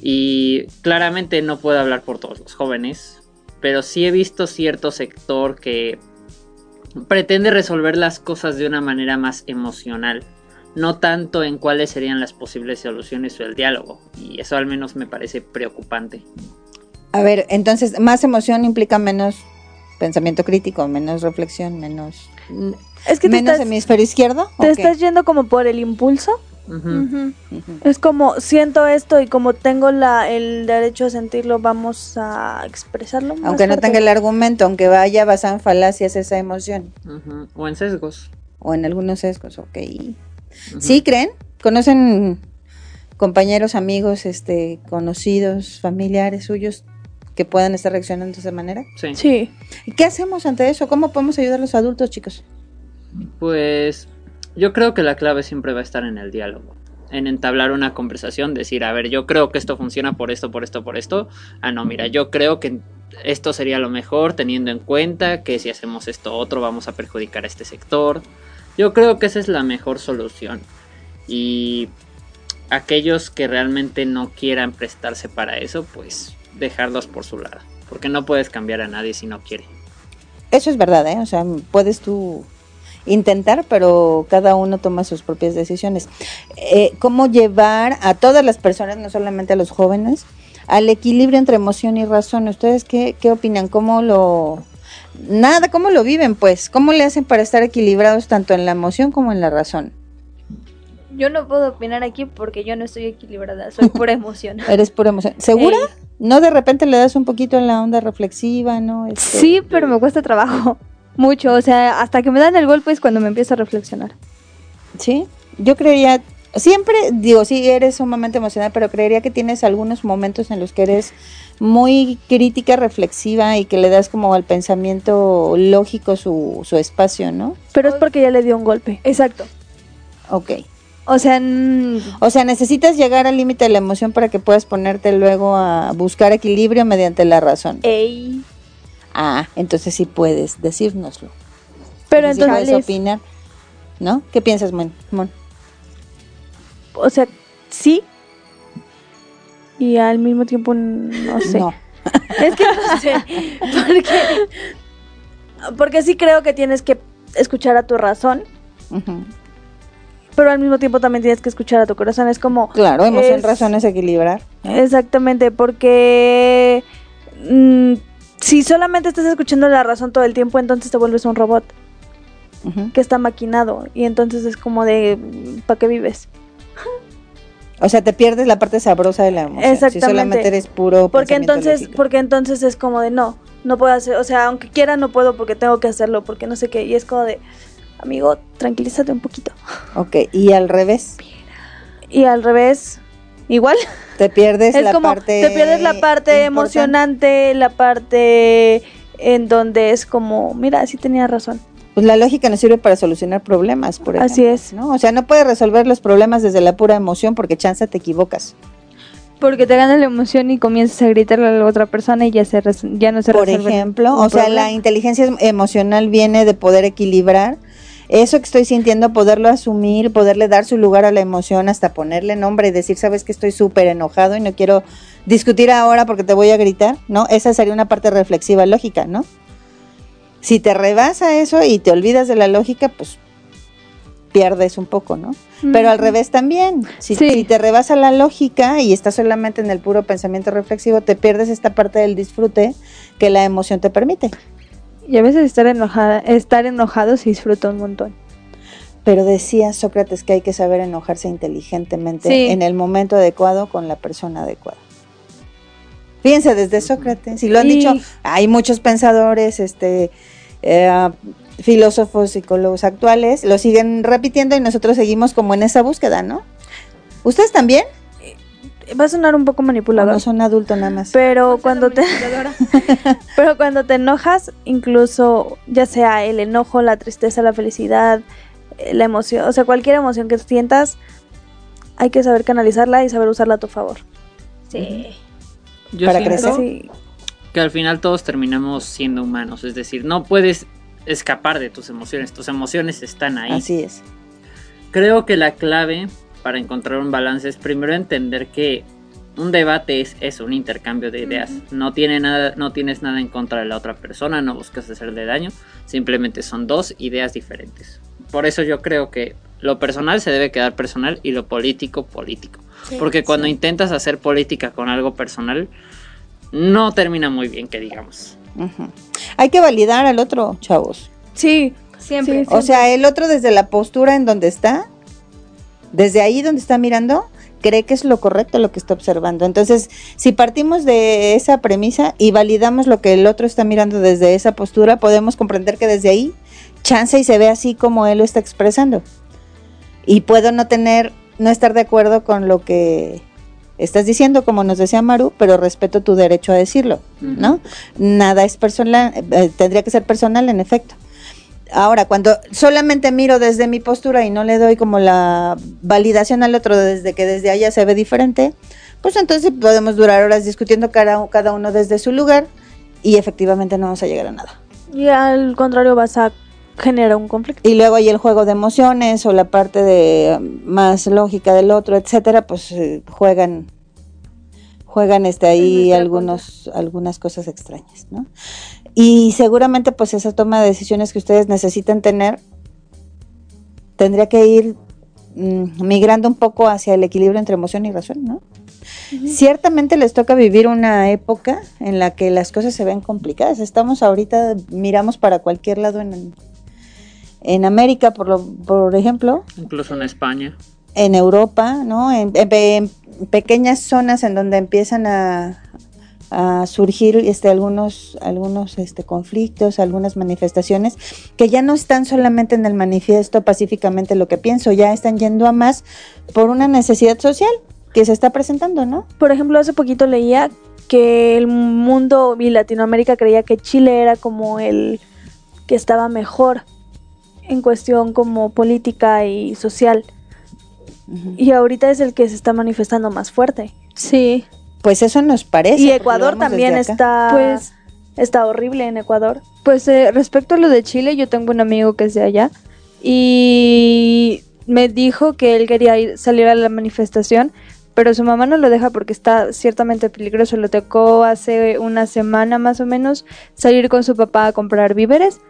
Y claramente no puedo hablar por todos los jóvenes, pero sí he visto cierto sector que pretende resolver las cosas de una manera más emocional, no tanto en cuáles serían las posibles soluciones o el diálogo. Y eso al menos me parece preocupante. A ver, entonces, más emoción implica menos pensamiento crítico, menos reflexión, menos... Es que menos hemisferio izquierdo. Te estás yendo como por el impulso. Es como siento esto y como tengo la, el derecho a sentirlo, vamos a expresarlo. aunque no tenga el argumento, aunque vaya basado en falacias esa emoción. O en sesgos. O en algunos sesgos, ok. ¿Sí creen? ¿Conocen compañeros, amigos, este, conocidos, familiares suyos que puedan estar reaccionando de esa manera? Sí. sí. ¿Y qué hacemos ante eso? ¿Cómo podemos ayudar a los adultos, chicos? Pues yo creo que la clave siempre va a estar en el diálogo, en entablar una conversación, decir, a ver, yo creo que esto funciona por esto, por esto, por esto. Ah, no, mira, yo creo que esto sería lo mejor teniendo en cuenta que si hacemos esto otro vamos a perjudicar a este sector. Yo creo que esa es la mejor solución. Y aquellos que realmente no quieran prestarse para eso, pues dejarlos por su lado. Porque no puedes cambiar a nadie si no quiere. Eso es verdad, ¿eh? O sea, puedes tú intentar, pero cada uno toma sus propias decisiones. Eh, ¿Cómo llevar a todas las personas, no solamente a los jóvenes, al equilibrio entre emoción y razón? ¿Ustedes qué, qué opinan? ¿Cómo lo... Nada, ¿cómo lo viven? Pues, ¿cómo le hacen para estar equilibrados tanto en la emoción como en la razón? Yo no puedo opinar aquí porque yo no estoy equilibrada, soy pura [laughs] emoción. Eres pura emoción. ¿Segura? ¿No de repente le das un poquito en la onda reflexiva, no? Este, sí, pero me cuesta trabajo. [laughs] Mucho, o sea, hasta que me dan el golpe es cuando me empiezo a reflexionar. Sí, yo creería, siempre digo, sí, eres sumamente emocional, pero creería que tienes algunos momentos en los que eres muy crítica, reflexiva y que le das como al pensamiento lógico su, su espacio, ¿no? Pero es porque ya le dio un golpe. Exacto. Ok. O sea, o sea, necesitas llegar al límite de la emoción para que puedas ponerte luego a buscar equilibrio mediante la razón. Ey. Ah, entonces sí puedes decírnoslo. Pero entonces puedes opinar, ¿no? ¿Qué piensas, Mon? O sea, sí. y al mismo tiempo no sé. No. [laughs] Es que no sé. Porque, porque sí creo que tienes que escuchar a tu razón, Ujú. Pero al mismo tiempo también tienes que escuchar a tu corazón. Es como. Claro, emoción, es- razón es equilibrar. Exactamente, porque mm, si solamente estás escuchando la razón todo el tiempo, entonces te vuelves un robot que está maquinado. Y entonces es como de. ¿Para qué vives? [laughs] O sea, te pierdes la parte sabrosa de la emoción. Si Exactamente. solamente eres puro Porque entonces, lógico. porque entonces es como de no, no puedo hacer, o sea, aunque quiera no puedo porque tengo que hacerlo, porque no sé qué, y es como de, amigo, tranquilízate un poquito. Ok, y al revés, Y al revés, igual, te pierdes es la como, parte te pierdes la parte importante. emocionante, la parte en donde es como, mira, sí tenía razón. Pues la lógica nos sirve para solucionar problemas, por ejemplo. Así es. ¿no? O sea, no puedes resolver los problemas desde la pura emoción porque chance te equivocas. Porque te gana la emoción y comienzas a gritarle a la otra persona y ya, se ya no se Por resuelve ejemplo, o sea, la inteligencia em- emocional viene de poder equilibrar eso que estoy sintiendo, poderlo asumir, poderle dar su lugar a la emoción, hasta ponerle nombre y decir, sabes que estoy súper enojado y no quiero discutir ahora porque te voy a gritar, ¿no? Esa sería una parte reflexiva lógica, ¿no? Si te rebasa eso y te olvidas de la lógica, pues pierdes un poco, ¿no? Pero al revés también. Si, Sí. si te rebasa la lógica y estás solamente en el puro pensamiento reflexivo, te pierdes esta parte del disfrute que la emoción te permite. Y a veces estar enojada, estar enojado se disfruta un montón. Pero decía Sócrates que hay que saber enojarse inteligentemente Sí. en el momento adecuado con la persona adecuada. Fíjense, desde Sócrates, y lo han dicho, hay muchos pensadores, este, eh, filósofos, psicólogos actuales, lo siguen repitiendo y nosotros seguimos como en esa búsqueda, ¿no? ¿Ustedes también? Va a sonar un poco ¿O manipulador. no son adultos nada más? Pero cuando te [laughs] pero cuando te enojas, incluso ya sea el enojo, la tristeza, la felicidad, eh, la emoción, o sea, cualquier emoción que sientas, hay que saber canalizarla y saber usarla a tu favor. Sí. Yo Para crecer. Sí. que al final todos terminamos siendo humanos, es decir, no puedes escapar de tus emociones, tus emociones están ahí. Así es. Creo que la clave para encontrar un balance es primero entender que un debate es eso, un intercambio de ideas. No tiene nada, no tienes nada en contra de la otra persona, no buscas hacerle daño, simplemente son dos ideas diferentes. Por eso yo creo que lo personal se debe quedar personal y lo político político. Porque cuando intentas hacer política con algo personal, no termina muy bien, que digamos. Ujú. Hay que validar al otro, chavos. Sí, Siempre. Sí, O sea, el otro desde la postura en donde está, desde ahí donde está mirando, cree que es lo correcto lo que está observando. Entonces, si partimos de esa premisa y validamos lo que el otro está mirando desde esa postura, podemos comprender que desde ahí chance y se ve así como él lo está expresando. Y puedo no tener, no estar de acuerdo con lo que estás diciendo, como nos decía Maru, pero respeto tu derecho a decirlo, ¿no? Nada es personal, eh, tendría que ser personal en efecto. Ahora, cuando solamente miro desde mi postura y no le doy como la validación al otro desde que desde allá se ve diferente, pues entonces podemos durar horas discutiendo cada, cada uno desde su lugar y efectivamente no vamos a llegar a nada. y al contrario vas a generar un conflicto. Y luego hay el juego de emociones o la parte de um, más lógica del otro, etcétera, pues eh, juegan juegan este ahí algunos algunas cosas extrañas, ¿no? Y seguramente pues esa toma de decisiones que ustedes necesitan tener tendría que ir mm, migrando un poco hacia el equilibrio entre emoción y razón, ¿no? Ciertamente les toca vivir una época en la que las cosas se ven complicadas. Estamos ahorita, miramos para cualquier lado en, en América, por, lo, por ejemplo, Incluso en España. en Europa, ¿no? En, en pe- en pequeñas zonas en donde empiezan a, a surgir este, algunos, algunos este, conflictos, algunas manifestaciones, que ya no están solamente en el manifiesto pacíficamente lo que pienso, ya están yendo a más por una necesidad social que se está presentando, ¿no? Por ejemplo, hace poquito leía que el mundo y Latinoamérica creía que Chile era como el que estaba mejor en cuestión como política y social. Y ahorita es el que se está manifestando más fuerte. Sí. Pues eso nos parece. Y Ecuador también está, Pues- está horrible en Ecuador. Pues eh, respecto a lo de Chile, yo tengo un amigo que es de allá y me dijo que él quería ir, salir a la manifestación, pero su mamá no lo deja porque está ciertamente peligroso. Lo tocó hace una semana más o menos salir con su papá a comprar víveres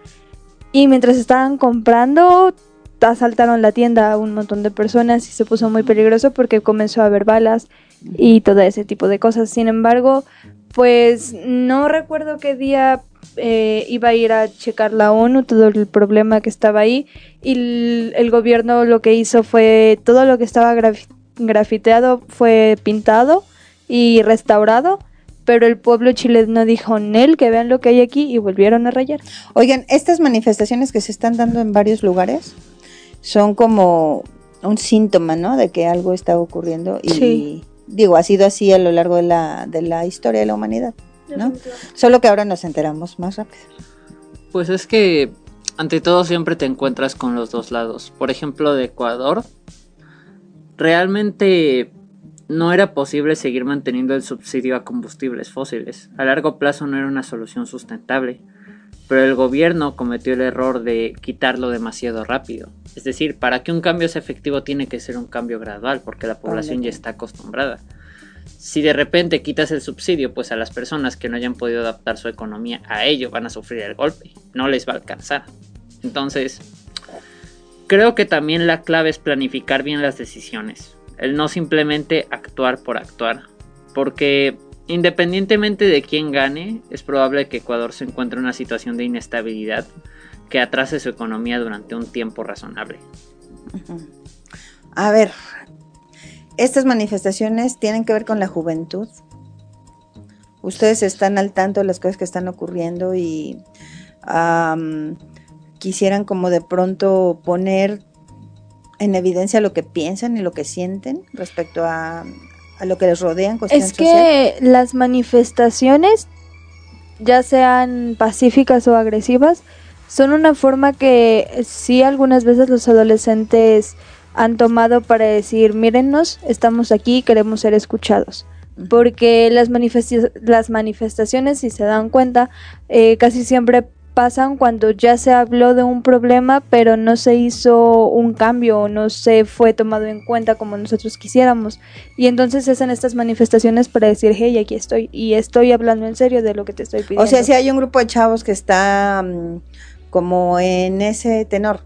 y mientras estaban comprando asaltaron la tienda a un montón de personas y se puso muy peligroso porque comenzó a haber balas y todo ese tipo de cosas. Sin embargo, pues no recuerdo qué día eh, iba a ir a checar la ONU todo el problema que estaba ahí y el, gobierno lo que hizo fue todo lo que estaba grafiteado fue pintado y restaurado pero el pueblo chileno dijo Nel, que vean lo que hay aquí y volvieron a rayar. Oigan, estas manifestaciones que se están dando en varios lugares son como un síntoma, ¿no? De que algo está ocurriendo y digo, ha sido así a lo largo de la, de la historia de la humanidad. ¿no? Solo que ahora nos enteramos más rápido. Pues es que ante todo siempre te encuentras con los dos lados. Por ejemplo, de Ecuador, realmente no era posible seguir manteniendo el subsidio a combustibles fósiles. A largo plazo no era una solución sustentable. Pero el gobierno cometió el error de quitarlo demasiado rápido. Es decir, para que un cambio sea efectivo tiene que ser un cambio gradual, porque la población ya está acostumbrada. Si de repente quitas el subsidio, pues a las personas que no hayan podido adaptar su economía a ello van a sufrir el golpe, no les va a alcanzar. Entonces, creo que también la clave es planificar bien las decisiones, el no simplemente actuar por actuar, porque independientemente de quién gane, es probable que Ecuador se encuentre en una situación de inestabilidad que atrase su economía durante un tiempo razonable. A ver, estas manifestaciones tienen que ver con la juventud. Ustedes están al tanto de las cosas que están ocurriendo y quisieran como de pronto poner en evidencia lo que piensan y lo que sienten respecto a, lo que les rodea Es que las manifestaciones, ya sean pacíficas o agresivas, son una forma que sí algunas veces los adolescentes han tomado para decir, mírennos, estamos aquí, queremos ser escuchados. Porque las, las manifestaciones, si se dan cuenta, eh, casi siempre pasan cuando ya se habló de un problema, pero no se hizo un cambio, no se fue tomado en cuenta como nosotros quisiéramos. Y entonces hacen estas manifestaciones para decir, hey, aquí estoy, y estoy hablando en serio de lo que te estoy pidiendo. O sea, si hay un grupo de chavos que está mm, como en ese tenor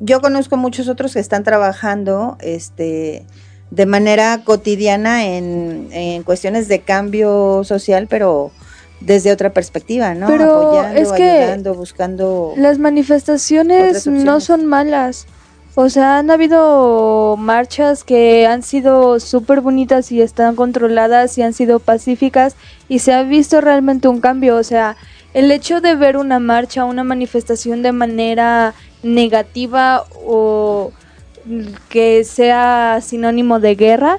yo conozco muchos otros que están trabajando este de manera cotidiana en, en cuestiones de cambio social, pero desde otra perspectiva, ¿no? Pero Apoyando, es que ayudando, buscando. Las manifestaciones no son malas. O sea, han habido marchas que han sido súper bonitas y están controladas y han sido pacíficas y se ha visto realmente un cambio. O sea, el hecho de ver una marcha, una manifestación de manera negativa o que sea sinónimo de guerra,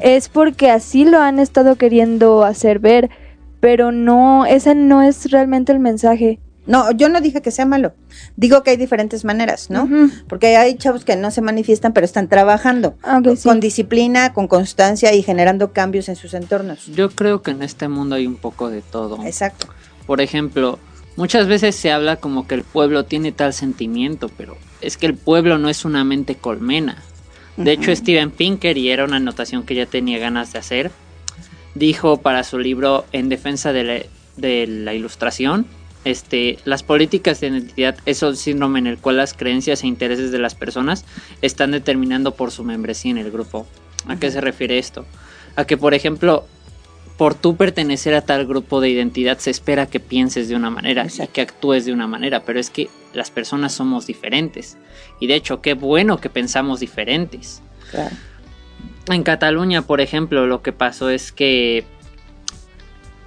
es porque así lo han estado queriendo hacer ver, pero no, ese no es realmente el mensaje. No, yo no dije que sea malo. Digo que hay diferentes maneras, ¿no? Porque hay chavos que no se manifiestan, pero están trabajando ah, con, disciplina, con constancia y generando cambios en sus entornos. Yo creo que en este mundo hay un poco de todo. Exacto. Por ejemplo, muchas veces se habla como que el pueblo tiene tal sentimiento, pero es que el pueblo no es una mente colmena. De hecho, Steven Pinker, y era una anotación que ya tenía ganas de hacer, dijo para su libro En defensa de la, de la ilustración, este, las políticas de identidad es un síndrome en el cual las creencias e intereses de las personas están determinando por su membresía en el grupo. ¿A qué se refiere esto? A que, por ejemplo, por tú pertenecer a tal grupo de identidad se espera que pienses de una manera y que actúes de una manera, pero es que las personas somos diferentes. Y de hecho, qué bueno que pensamos diferentes. En Cataluña, por ejemplo, lo que pasó es que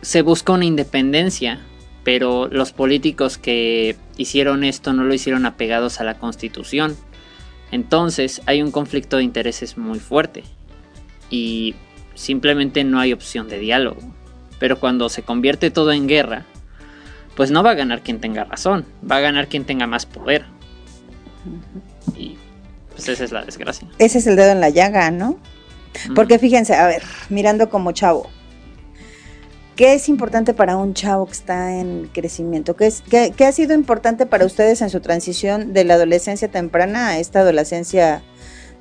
se busca una independencia, pero los políticos que hicieron esto no lo hicieron apegados a la constitución. Entonces hay un conflicto de intereses muy fuerte. Y simplemente no hay opción de diálogo. Pero cuando se convierte todo en guerra, pues no va a ganar quien tenga razón, va a ganar quien tenga más poder. Y pues esa es la desgracia. Ese es el dedo en la llaga, ¿no? Porque fíjense, a ver, mirando como chavo, ¿qué es importante para un chavo que está en crecimiento? ¿Qué, es, qué ha sido importante para ustedes en su transición de la adolescencia temprana a esta adolescencia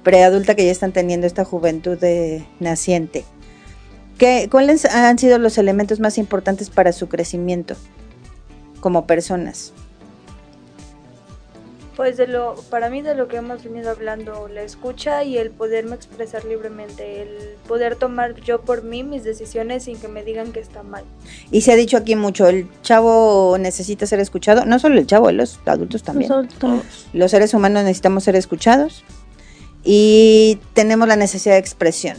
preadulta que ya están teniendo esta juventud de naciente. ¿Qué, ¿Cuáles han sido los elementos más importantes para su crecimiento como personas? Pues de lo, para mí de lo que hemos venido hablando, la escucha y el poderme expresar libremente, el poder tomar yo por mí mis decisiones sin que me digan que está mal. Y se ha dicho aquí mucho, el chavo necesita ser escuchado, no solo el chavo, los adultos también. Los adultos también. Los seres humanos necesitamos ser escuchados y tenemos la necesidad de expresión.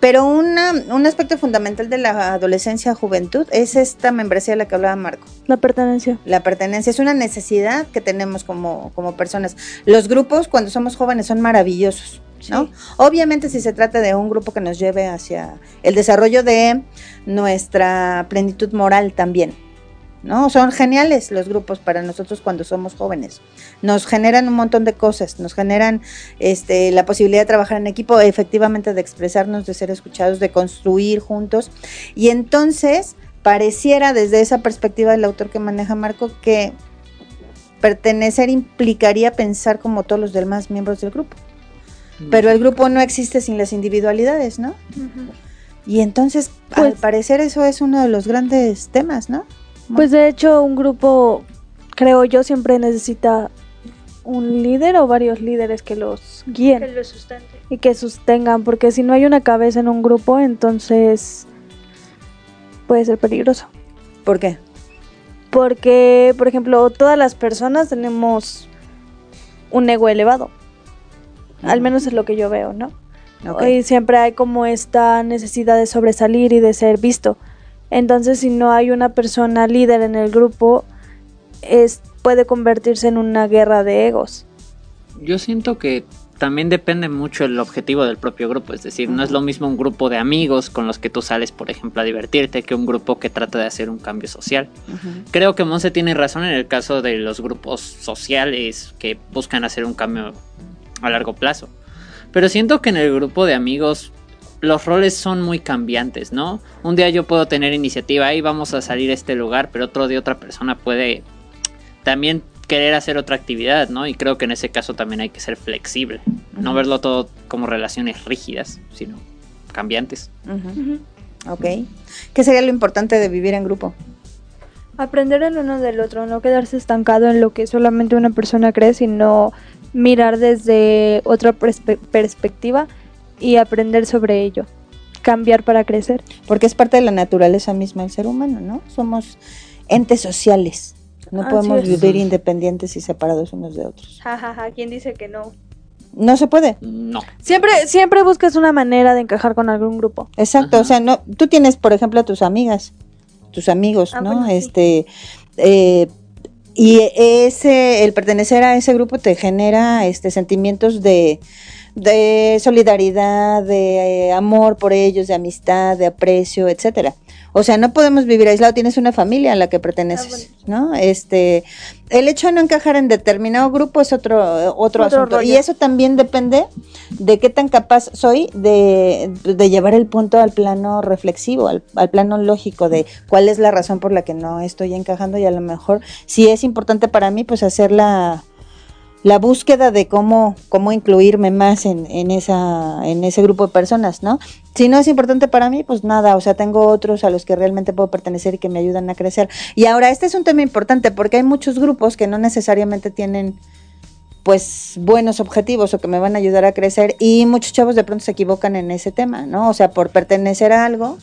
Pero una, un aspecto fundamental de la adolescencia juventud es esta membresía de la que hablaba Marco. La pertenencia. La pertenencia es una necesidad que tenemos como, como personas. Los grupos cuando somos jóvenes son maravillosos, ¿no? Sí. Obviamente si se trata de un grupo que nos lleve hacia el desarrollo de nuestra plenitud moral también. ¿No? Son geniales los grupos para nosotros cuando somos jóvenes. Nos generan un montón de cosas, nos generan este, la posibilidad de trabajar en equipo, efectivamente de expresarnos, de ser escuchados, de construir juntos. Y entonces pareciera desde esa perspectiva del autor que maneja Marco que pertenecer implicaría pensar como todos los demás miembros del grupo. Pero el grupo no existe sin las individualidades, ¿no? Y entonces, al Pues- parecer, eso es uno de los grandes temas, ¿no? Pues de hecho un grupo, creo yo, siempre necesita un líder o varios líderes que los guíen Que lo sustente. y que sostengan, porque si no hay una cabeza en un grupo, entonces puede ser peligroso. ¿Por qué? Porque, por ejemplo, todas las personas tenemos un ego elevado. Al menos es lo que yo veo, ¿no? Ok. Y siempre hay como esta necesidad de sobresalir y de ser visto. Entonces, si no hay una persona líder en el grupo, es, puede convertirse en una guerra de egos. Yo siento que también depende mucho el objetivo del propio grupo, es decir, no es lo mismo un grupo de amigos con los que tú sales, por ejemplo, a divertirte, que un grupo que trata de hacer un cambio social. Creo que Monse tiene razón en el caso de los grupos sociales que buscan hacer un cambio a largo plazo. Pero siento que en el grupo de amigos los roles son muy cambiantes, ¿no? Un día yo puedo tener iniciativa y vamos a salir a este lugar, pero otro día otra persona puede también querer hacer otra actividad, ¿no? Y creo que en ese caso también hay que ser flexible, no verlo todo como relaciones rígidas, sino cambiantes. Ok. ¿Qué sería lo importante de vivir en grupo? Aprender el uno del otro, no quedarse estancado en lo que solamente una persona cree, sino mirar desde otra perspe- perspectiva y aprender sobre ello. Cambiar para crecer. Porque es parte de la naturaleza misma del ser humano, ¿no? Somos entes sociales. No Así podemos es. vivir independientes y separados unos de otros. Jajaja, ¿quién dice que no? No se puede. No. Siempre, siempre buscas una manera de encajar con algún grupo. Exacto, Ajá. o sea, no, tú tienes, por ejemplo, a tus amigas, tus amigos, Ah, ¿no? bueno, sí. Este, eh, y ese, el pertenecer a ese grupo te genera, este, sentimientos de, de solidaridad, de eh, amor por ellos, de amistad, de aprecio, etcétera. O sea, no podemos vivir aislado, tienes una familia a la que perteneces, ¿no? Este, el hecho de no encajar en determinado grupo es otro, otro, Otro asunto. rollo. Y eso también depende de qué tan capaz soy de, de llevar el punto al plano reflexivo, al, al plano lógico de cuál es la razón por la que no estoy encajando y a lo mejor si es importante para mí pues hacer la, búsqueda de cómo, cómo incluirme más en, en, esa, en ese grupo de personas, ¿no? Si no es importante para mí, pues nada, o sea, tengo otros a los que realmente puedo pertenecer y que me ayudan a crecer. Y ahora, este es un tema importante porque hay muchos grupos que no necesariamente tienen pues buenos objetivos o que me van a ayudar a crecer y muchos chavos de pronto se equivocan en ese tema, ¿no? O sea, por pertenecer a algo,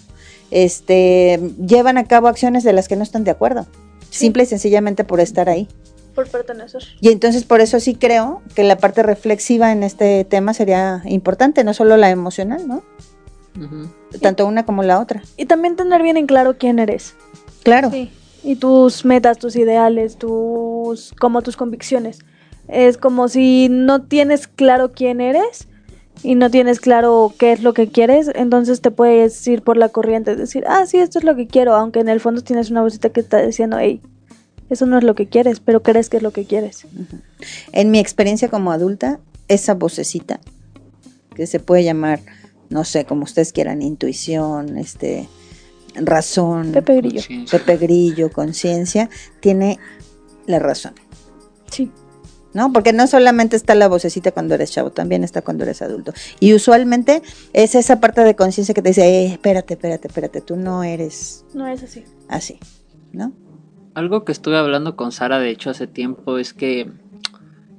este, llevan a cabo acciones de las que no están de acuerdo, simple y sencillamente por estar ahí. Por pertenecer. Y entonces por eso sí creo que la parte reflexiva en este tema sería importante, no solo la emocional, ¿no? Tanto una como la otra. Y también tener bien en claro quién eres. Claro. Sí. Y tus metas, tus ideales, tus como tus convicciones. Es como si no tienes claro quién eres y no tienes claro qué es lo que quieres, entonces te puedes ir por la corriente, decir, ah, sí, esto es lo que quiero, aunque en el fondo tienes una vocita que está diciendo, hey, eso no es lo que quieres, pero crees que es lo que quieres. En mi experiencia como adulta, esa vocecita, que se puede llamar, no sé, como ustedes quieran, intuición, este, razón, Pepe Grillo. Pepe Grillo, conciencia, tiene la razón. Sí. ¿no? Porque no solamente está la vocecita cuando eres chavo, también está cuando eres adulto. Y usualmente es esa parte de conciencia que te dice, eh, espérate, espérate, espérate, tú no eres... No es así. Así, ¿no? Algo que estuve hablando con Sara, de hecho, hace tiempo, es que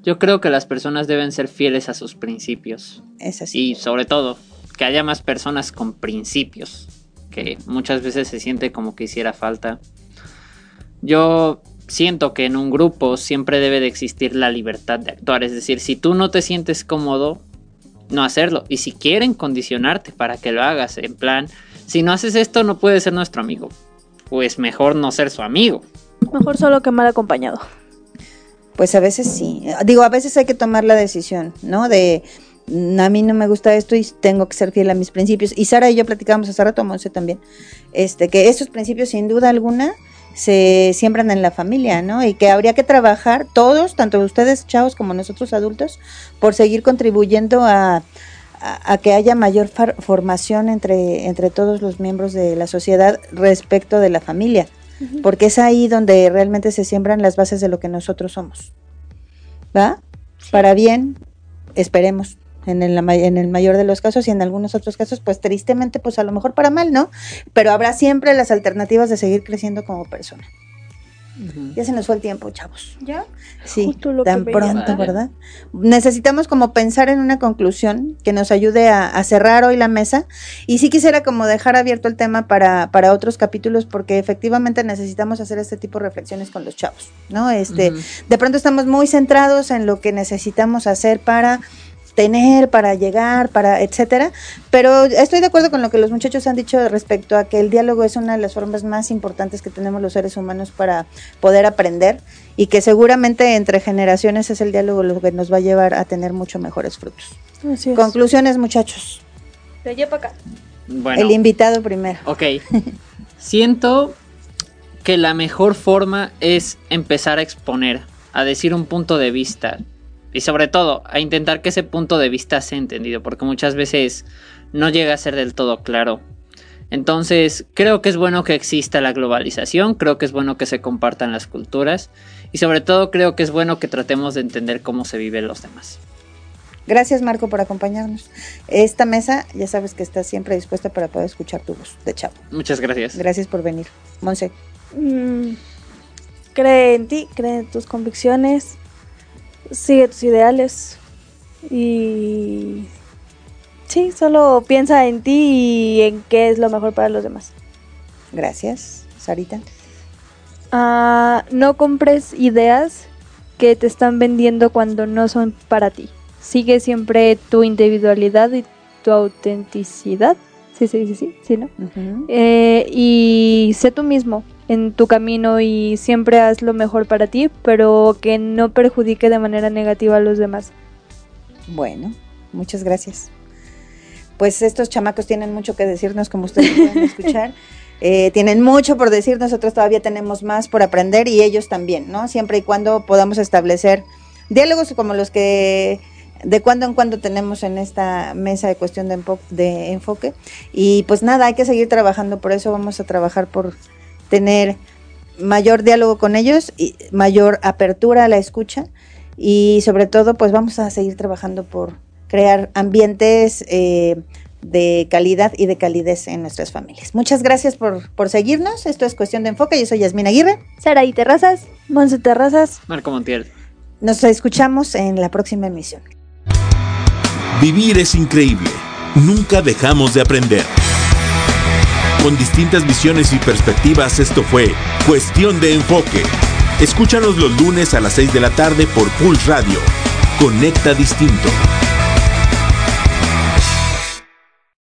yo creo que las personas deben ser fieles a sus principios. Es así. Y sobre todo, que haya más personas con principios, que muchas veces se siente como que hiciera falta. Yo siento que en un grupo siempre debe de existir la libertad de actuar. Es decir, si tú no te sientes cómodo, no hacerlo. Y si quieren condicionarte para que lo hagas, en plan, si no haces esto no puedes ser nuestro amigo. Pues mejor no ser su amigo. Mejor solo que mal acompañado. Pues a veces sí. Digo, a veces hay que tomar la decisión, ¿no? De mm, a mí no me gusta esto y tengo que ser fiel a mis principios. Y Sara y yo platicábamos hace rato, Monse también, este, que esos principios sin duda alguna se siembran en la familia, ¿no? Y que habría que trabajar todos, tanto ustedes chavos como nosotros adultos, por seguir contribuyendo a, a, que haya mayor formación entre, entre todos los miembros de la sociedad respecto de la familia, porque es ahí donde realmente se siembran las bases de lo que nosotros somos. ¿Va? Para bien, esperemos. En el, en el mayor de los casos y en algunos otros casos, pues tristemente, pues a lo mejor para mal, ¿no? Pero habrá siempre las alternativas de seguir creciendo como persona. Ya se nos fue el tiempo, chavos. ¿Ya? Sí, Justo lo que tan veía. pronto, ¿verdad? Necesitamos como pensar en una conclusión que nos ayude a, a cerrar hoy la mesa y sí quisiera como dejar abierto el tema para, para otros capítulos porque efectivamente necesitamos hacer este tipo de reflexiones con los chavos, ¿no? Este, de pronto estamos muy centrados en lo que necesitamos hacer para tener, para llegar, para etcétera, pero estoy de acuerdo con lo que los muchachos han dicho respecto a que el diálogo es una de las formas más importantes que tenemos los seres humanos para poder aprender y que seguramente entre generaciones es el diálogo lo que nos va a llevar a tener mucho mejores frutos. Así es. Conclusiones, muchachos. De allá para acá. Bueno. El invitado primero. Ok. Siento que la mejor forma es empezar a exponer, a decir un punto de vista. Y sobre todo, a intentar que ese punto de vista sea entendido, porque muchas veces no llega a ser del todo claro. Entonces, creo que es bueno que exista la globalización, creo que es bueno que se compartan las culturas y sobre todo creo que es bueno que tratemos de entender cómo se viven los demás. Gracias, Marco, por acompañarnos. Esta mesa, ya sabes que está siempre dispuesta para poder escuchar tu voz de chavo. Muchas gracias. Gracias por venir. Monse. Mm, cree en ti, cree en tus convicciones, sigue tus ideales y sí, solo piensa en ti y en qué es lo mejor para los demás. Gracias. Sarita. Ah, no compres ideas que te están vendiendo cuando no son para ti. Sigue siempre tu individualidad y tu autenticidad. Sí, sí, sí, sí, sí, ¿no? Eh, y sé tú mismo en tu camino y siempre haz lo mejor para ti, pero que no perjudique de manera negativa a los demás. Bueno, muchas gracias. Pues estos chamacos tienen mucho que decirnos, como ustedes pueden [laughs] escuchar. Eh, tienen mucho por decir, nosotros todavía tenemos más por aprender y ellos también, ¿no? Siempre y cuando podamos establecer diálogos como los que de cuando en cuando tenemos en esta mesa de cuestión de, enfoque. Y pues nada, hay que seguir trabajando, por eso vamos a trabajar por tener mayor diálogo con ellos y mayor apertura a la escucha y sobre todo pues vamos a seguir trabajando por crear ambientes eh, de calidad y de calidez en nuestras familias. Muchas gracias por, por seguirnos. Esto es Cuestión de Enfoque. Yo soy Yasmina Aguirre. Sara y Terrazas. Monse Terrazas, Marco Montiel. Nos escuchamos en la próxima emisión. Vivir es increíble. Nunca dejamos de aprender. Con distintas visiones y perspectivas, esto fue Cuestión de Enfoque. Escúchanos los lunes a las 6 de la tarde por Pulse Radio. Conecta Distinto.